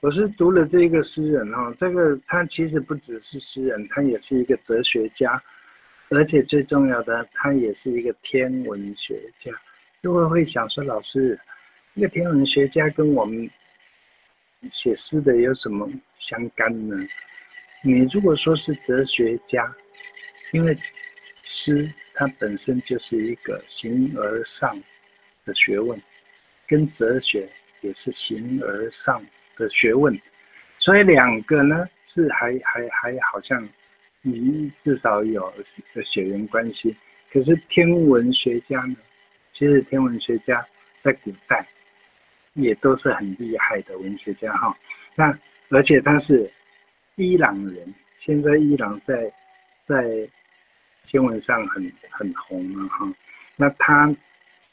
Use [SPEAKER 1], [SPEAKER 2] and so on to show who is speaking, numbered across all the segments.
[SPEAKER 1] 我是读了这个诗人哈，这个他其实不只是诗人，他也是一个哲学家，而且最重要的，他也是一个天文学家。就会会想说，老师，一个天文学家跟我们写诗的有什么相干呢？你如果说是哲学家，因为诗它本身就是一个形而上的学问，跟哲学也是形而上的学问，所以两个呢是还还还好像你至少有的血缘关系。可是天文学家呢，其实天文学家在古代也都是很厉害的文学家哈。那而且他是。伊朗人现在伊朗在在新闻上很很红了哈，那他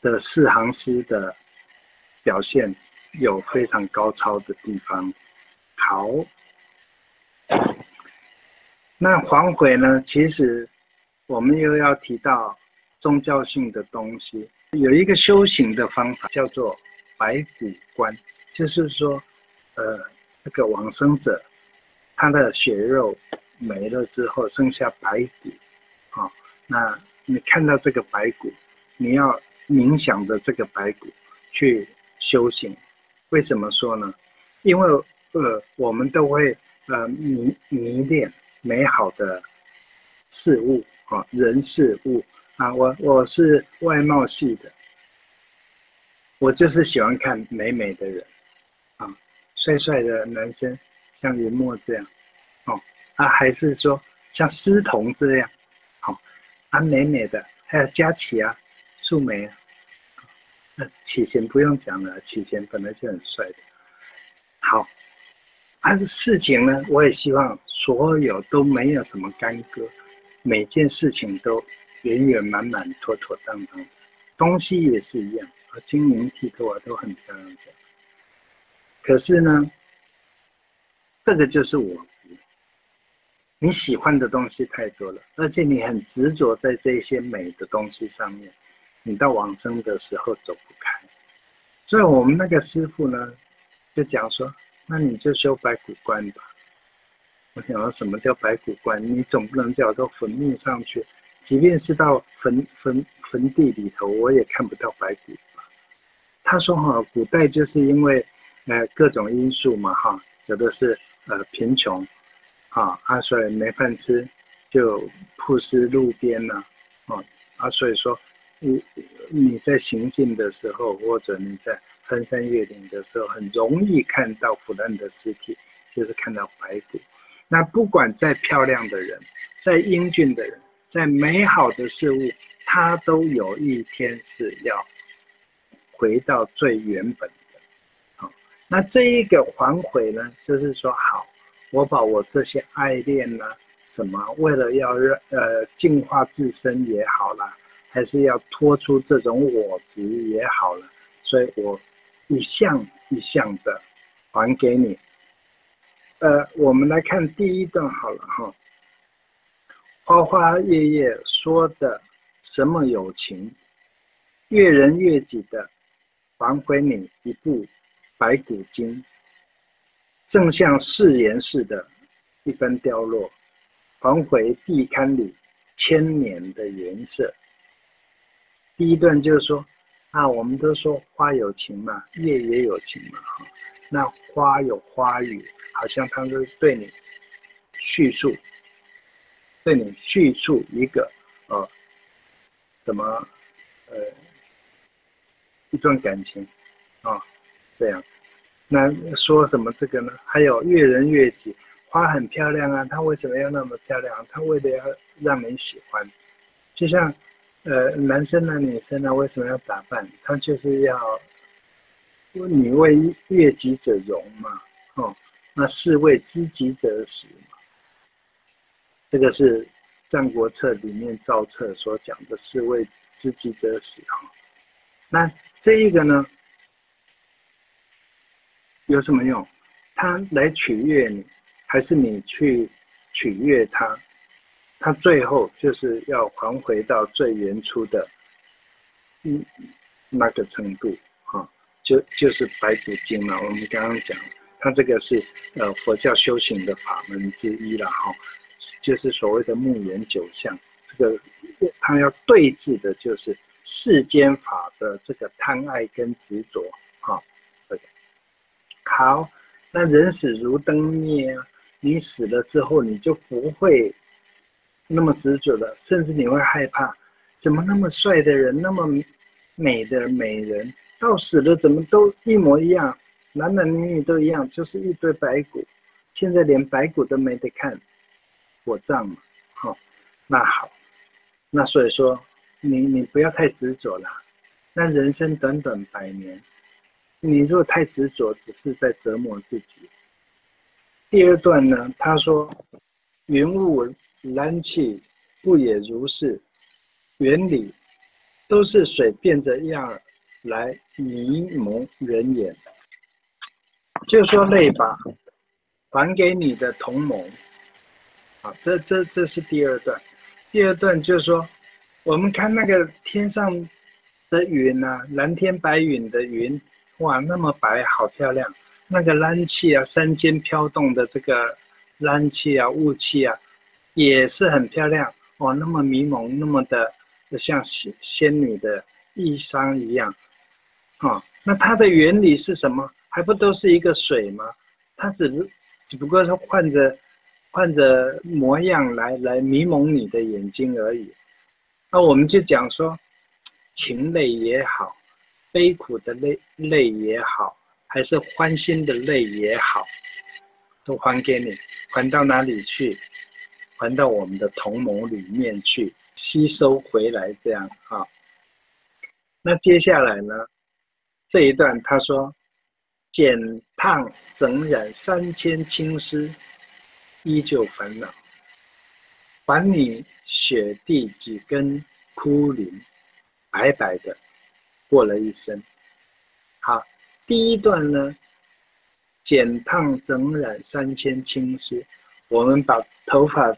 [SPEAKER 1] 的四行诗的表现有非常高超的地方。好，那黄悔呢？其实我们又要提到宗教性的东西，有一个修行的方法叫做白骨观，就是说，呃，那个往生者。他的血肉没了之后，剩下白骨，啊，那你看到这个白骨，你要冥想的这个白骨去修行。为什么说呢？因为呃，我们都会呃迷迷恋美好的事物啊，人事物啊。我我是外貌系的，我就是喜欢看美美的人，啊，帅帅的男生。像云墨这样，哦，啊，还是说像诗彤这样，好，啊，美美的，还有佳琪啊，素梅啊，那启贤不用讲了，启贤本来就很帅的，好，但是事情呢，我也希望所有都没有什么干戈，每件事情都圆圆满满、妥妥当当，东西也是一样，啊，晶莹剔透啊，都很漂亮，可是呢？这个就是我，你喜欢的东西太多了，而且你很执着在这些美的东西上面，你到往生的时候走不开。所以我们那个师傅呢，就讲说，那你就修白骨观吧。我想说，什么叫白骨观？你总不能叫到坟墓上去，即便是到坟坟坟地里头，我也看不到白骨？他说哈，古代就是因为呃各种因素嘛哈，有的是。呃，贫穷，啊，啊，所以没饭吃，就铺尸路边呢，啊，啊，所以说，你你在行进的时候，或者你在翻山越岭的时候，很容易看到腐烂的尸体，就是看到白骨。那不管再漂亮的人，再英俊的人，再美好的事物，他都有一天是要回到最原本的。好。那这一个还悔呢，就是说，好，我把我这些爱恋呢，什么，为了要让呃净化自身也好了，还是要脱出这种我执也好了，所以我一项一项的还给你。呃，我们来看第一段好了哈，花花叶叶说的什么友情，悦人悦己的还回你一部。白骨精，正像誓言似的，一般凋落，还回地龛里千年的颜色。第一段就是说，啊，我们都说花有情嘛，叶也有情嘛，哈。那花有花语，好像它是对你叙述，对你叙述一个呃，怎么呃一段感情啊。这样，那说什么这个呢？还有悦人悦己，花很漂亮啊，它为什么要那么漂亮？它为了要让你喜欢，就像，呃，男生呢、女生呢，为什么要打扮？他就是要，你为悦己者容嘛，哦，那是为知己者死嘛。这个是《战国策》里面赵策所讲的“是为知己者死”哈。那这一个呢？有什么用？他来取悦你，还是你去取悦他？他最后就是要还回到最原初的，嗯，那个程度，哈，就就是白骨精了。我们刚刚讲，它这个是呃佛教修行的法门之一了哈，就是所谓的木缘九相，这个它要对峙的就是世间法的这个贪爱跟执着哈。好，那人死如灯灭，你死了之后你就不会那么执着的，甚至你会害怕，怎么那么帅的人，那么美的美人，到死了怎么都一模一样？男男女女都一样，就是一堆白骨，现在连白骨都没得看，火葬嘛，好，那好，那所以说，你你不要太执着了，那人生短短百年，你如果太执着，只是在折磨自己。第二段呢，他说，云雾燃气不也如是？原理都是水变着样儿来迷蒙人眼。就说累吧，还给你的同盟。好，这这这是第二段。第二段就是说，我们看那个天上的云啊，蓝天白云的云，哇，那么白，好漂亮。那个蓝气啊，山间飘动的这个蓝气啊，雾气啊，也是很漂亮。哦，那么迷蒙，那么的像仙仙女的衣裳一样。啊，那它的原理是什么？还不都是一个水吗？它只是只不过是换着换着模样来来迷蒙你的眼睛而已。那我们就讲说，情泪也好，悲苦的泪泪也好，还是欢欣的泪也好，都还给你，还到哪里去？传到我们的同盟里面去吸收回来，这样啊。那接下来呢？这一段他说。剪烫整染三千青丝，依旧烦恼。还你雪地几根枯林，白白的过了一生。好，第一段呢，剪烫整染三千青丝，我们把头发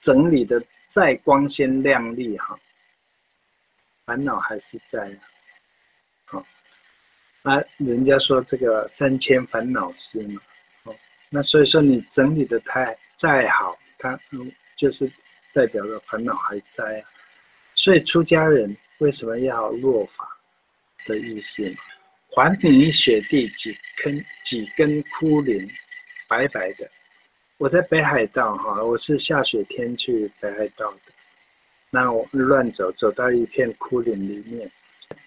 [SPEAKER 1] 整理的再光鲜亮丽哈，烦恼还是在啊。啊，人家说这个三千烦恼丝嘛，哦，那所以说你整理的太再好，它就是代表着烦恼还在啊。所以出家人为什么要落法的意思嘛？还你雪地几根几根枯林，白白的。我在北海道哈，我是下雪天去北海道的，那我乱走走到一片枯林里面，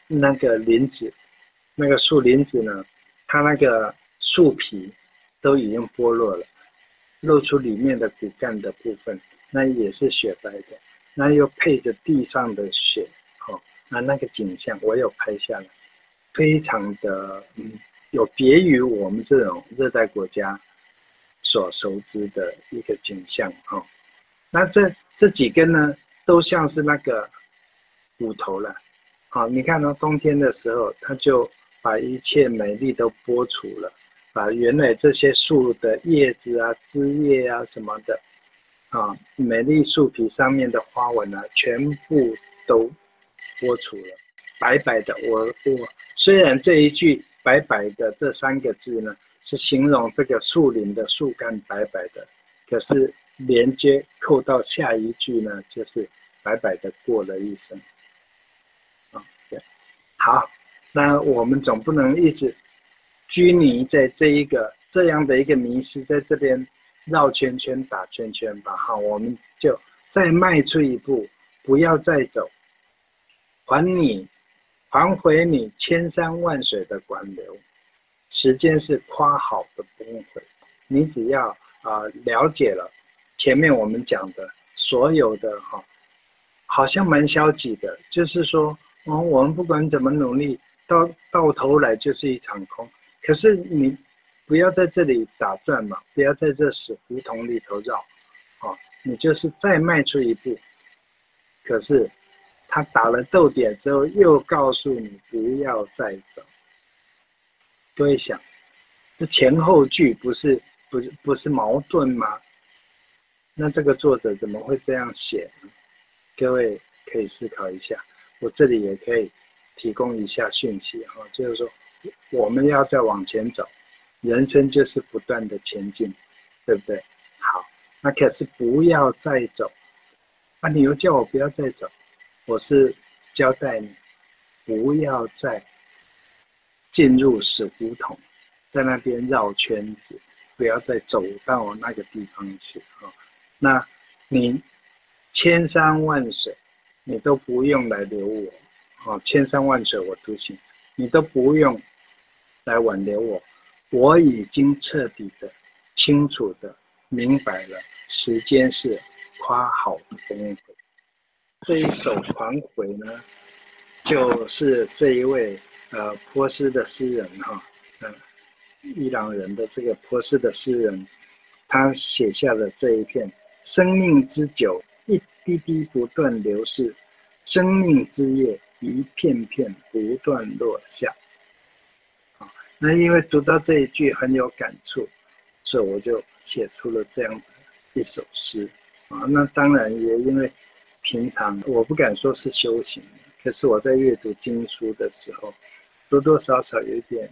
[SPEAKER 1] 那个林子。那个树林子呢，它那个树皮都已经剥落了，露出里面的骨干的部分，那也是雪白的，那又配着地上的雪，哦，那那个景象我有拍下来，非常的嗯，有别于我们这种热带国家所熟知的一个景象，哦，那这这几根呢，都像是那个骨头了，好，你看到冬天的时候，它就。把一切美丽都剥除了，把原来这些树的叶子啊、枝叶啊什么的，啊，美丽树皮上面的花纹啊，全部都剥除了，白白的。我我虽然这一句“白白的”这三个字呢，是形容这个树林的树干白白的，可是连接扣到下一句呢，就是白白的过了一生。啊，对，好。那我们总不能一直拘泥在这一个这样的一个迷失，在这边绕圈圈打圈圈吧。好，我们就再迈出一步，不要再走，还你，还回你千山万水的管流。时间是夸好的不用回，你只要啊了解了前面我们讲的所有的哈，好像蛮消极的，就是说，嗯，我们不管怎么努力。到到头来就是一场空，可是你不要在这里打转嘛，不要在这死胡同里头绕，啊，你就是再迈出一步，可是他打了逗点之后又告诉你不要再走，各位想，这前后句不是不是不是矛盾吗？那这个作者怎么会这样写呢？各位可以思考一下，我这里也可以。提供一下讯息哈，就是说我们要再往前走，人生就是不断的前进，对不对？好，那可是不要再走，啊，你又叫我不要再走，我是交代你，不要再进入死胡同，在那边绕圈子，不要再走到那个地方去啊。那你千山万水，你都不用来留我，哦，千山万水我独行，你都不用来挽留我。我已经彻底的、清楚的明白了，时间是夸好的功夫。这一首《还回》呢，就是这一位呃波斯的诗人哈，嗯，伊朗人的这个波斯的诗人，他写下了这一片生命之酒，一滴滴不断流逝，生命之叶一片片不断落下。那因为读到这一句很有感触，所以我就写出了这样的一首诗啊。那当然也因为平常我不敢说是修行，可是我在阅读经书的时候，多多少少有一点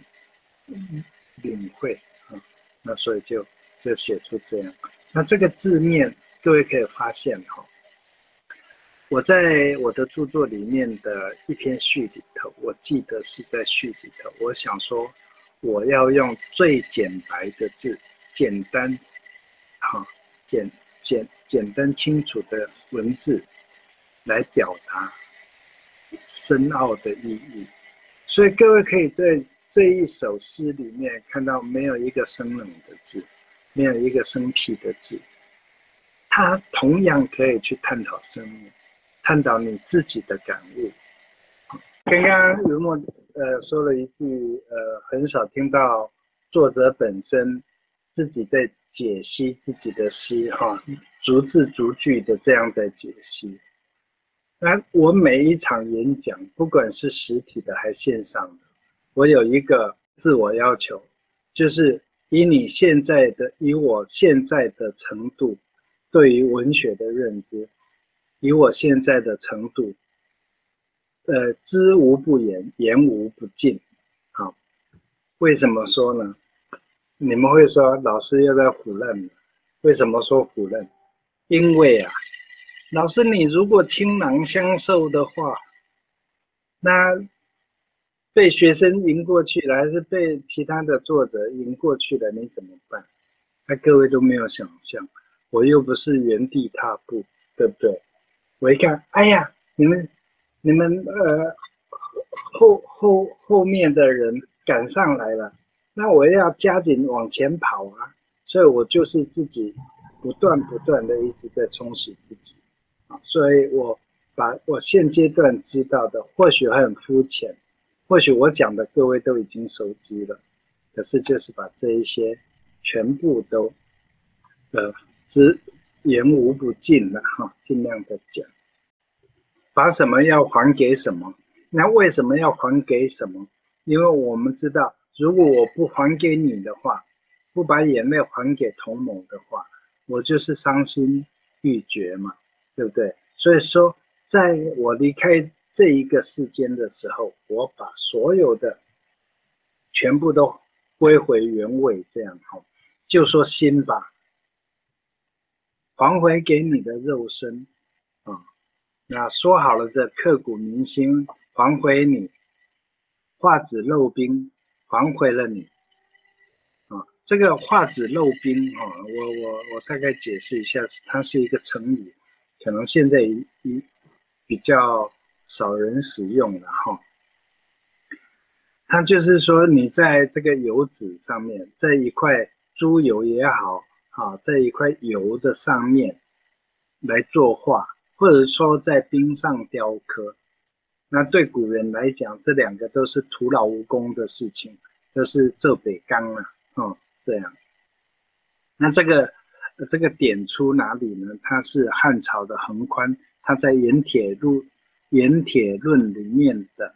[SPEAKER 1] 领会啊。那所以就就写出这样。那这个字面各位可以发现哈，我在我的著作里面的一篇序里头，我记得是在序里头，我想说。我要用最简白的字，简单，好，简简简单清楚的文字，来表达深奥的意义。所以各位可以在这一首诗里面看到，没有一个生冷的字，没有一个生僻的字，它同样可以去探讨生命，探讨你自己的感悟。刚刚如墨呃说了一句呃很少听到作者本身自己在解析自己的诗哈，逐字逐句的这样在解析。那我每一场演讲，不管是实体的还是线上的，我有一个自我要求，就是以你现在的以我现在的程度对于文学的认知，以我现在的程度。呃，知无不言，言无不尽。好，为什么说呢？你们会说老师又在唬烂为什么说唬烂？因为啊，老师你如果倾囊相授的话，那被学生赢过去了，还是被其他的作者赢过去了，你怎么办？那各位都没有想象，我又不是原地踏步，对不对？我一看，哎呀，你们。你们呃后后后面的人赶上来了，那我要加紧往前跑啊！所以我就是自己不断不断的一直在充实自己所以我把我现阶段知道的，或许很肤浅，或许我讲的各位都已经熟知了，可是就是把这一些全部都呃知言无不尽了哈，尽量的讲。把什么要还给什么？那为什么要还给什么？因为我们知道，如果我不还给你的话，不把眼泪还给同谋的话，我就是伤心欲绝嘛，对不对？所以说，在我离开这一个世间的时候，我把所有的全部都归回原位，这样哈，就说心吧，还回给你的肉身。啊那说好了的刻骨铭心还回你，画纸肉冰还回了你，啊，这个画纸漏冰啊，我我我大概解释一下，它是一个成语，可能现在一比较少人使用了哈。它就是说，你在这个油纸上面，在一块猪油也好，啊，在一块油的上面来作画。或者说在冰上雕刻，那对古人来讲，这两个都是徒劳无功的事情，都是做北钢啊，哦，这样。那这个这个点出哪里呢？它是汉朝的横宽，他在《盐铁路》《盐铁论》里面的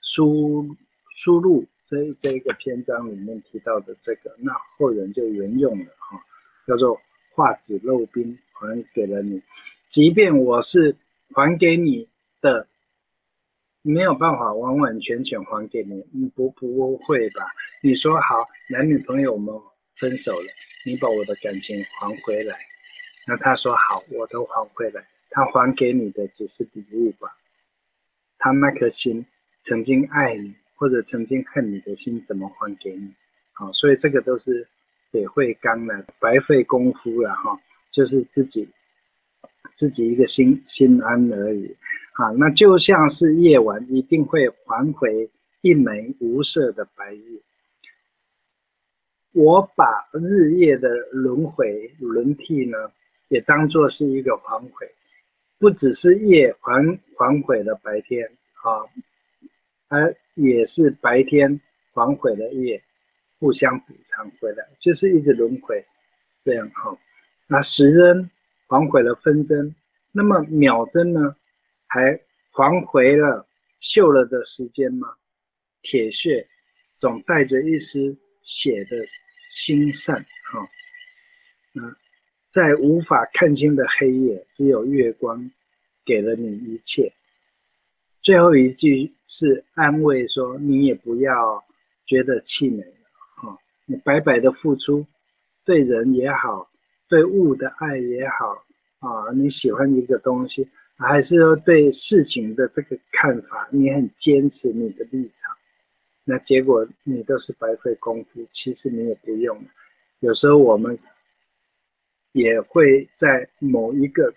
[SPEAKER 1] 输输入这这一个篇章里面提到的这个，那后人就沿用了哈，叫做画纸漏冰，还给了你。即便我是还给你的没有办法完完全全还给你，你不不会吧？你说好，男女朋友们分手了，你把我的感情还回来，那他说好，我都还回来，他还给你的只是礼物吧？他那颗心曾经爱你或者曾经恨你的心怎么还给你？好，所以这个都是得会刚的，白费功夫了哈，就是自己自己一个心心安而已。啊，那就像是夜晚一定会还回一枚无色的白日。我把日夜的轮回轮替呢，也当做是一个还回，不只是夜还还回了白天啊，而也是白天还回了夜，互相补偿回来，就是一直轮回这样哈。那时针还回了分针，那么秒针呢？还还回了锈了的时间吗？铁血总带着一丝血的心善，哈，嗯，在无法看清的黑夜，只有月光给了你一切。最后一句是安慰，说你也不要觉得气馁了，哈，你白白的付出，对人也好，对物的爱也好，啊，你喜欢一个东西。还是说对事情的这个看法，你很坚持你的立场，那结果你都是白费功夫。其实你也不用。有时候我们也会在某一个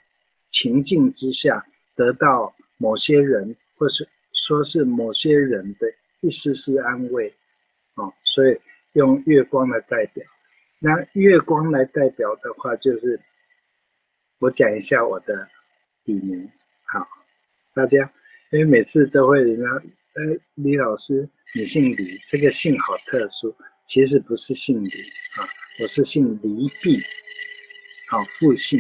[SPEAKER 1] 情境之下得到某些人，或是说是某些人的一丝丝安慰，哦，所以用月光来代表。那月光来代表的话，就是我讲一下我的。笔名好，大家，因为每次都会人家，呃，李老师，你姓李，这个姓好特殊，其实不是姓李啊，我是姓黎弼，好，复姓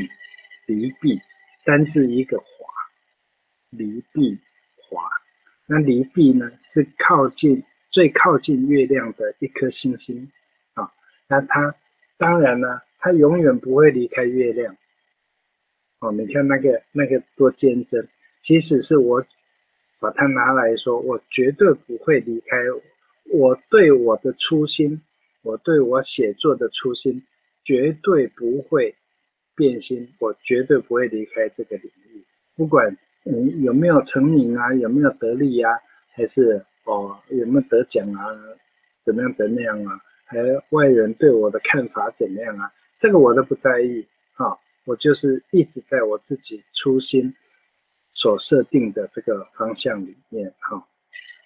[SPEAKER 1] 黎弼，单字一个华，黎弼华，那黎弼呢是靠近最靠近月亮的一颗星星啊，那它当然呢，它永远不会离开月亮。哦，你看那个那个多坚贞，即使是我把它拿来说，我绝对不会离开。我对我的初心，我对我写作的初心，绝对不会变心。我绝对不会离开这个领域，不管嗯有没有成名啊，有没有得利呀，还是哦有没有得奖啊，怎么样怎么样啊，还外人对我的看法怎么样啊，这个我都不在意啊。我就是一直在我自己初心所设定的这个方向里面，哈。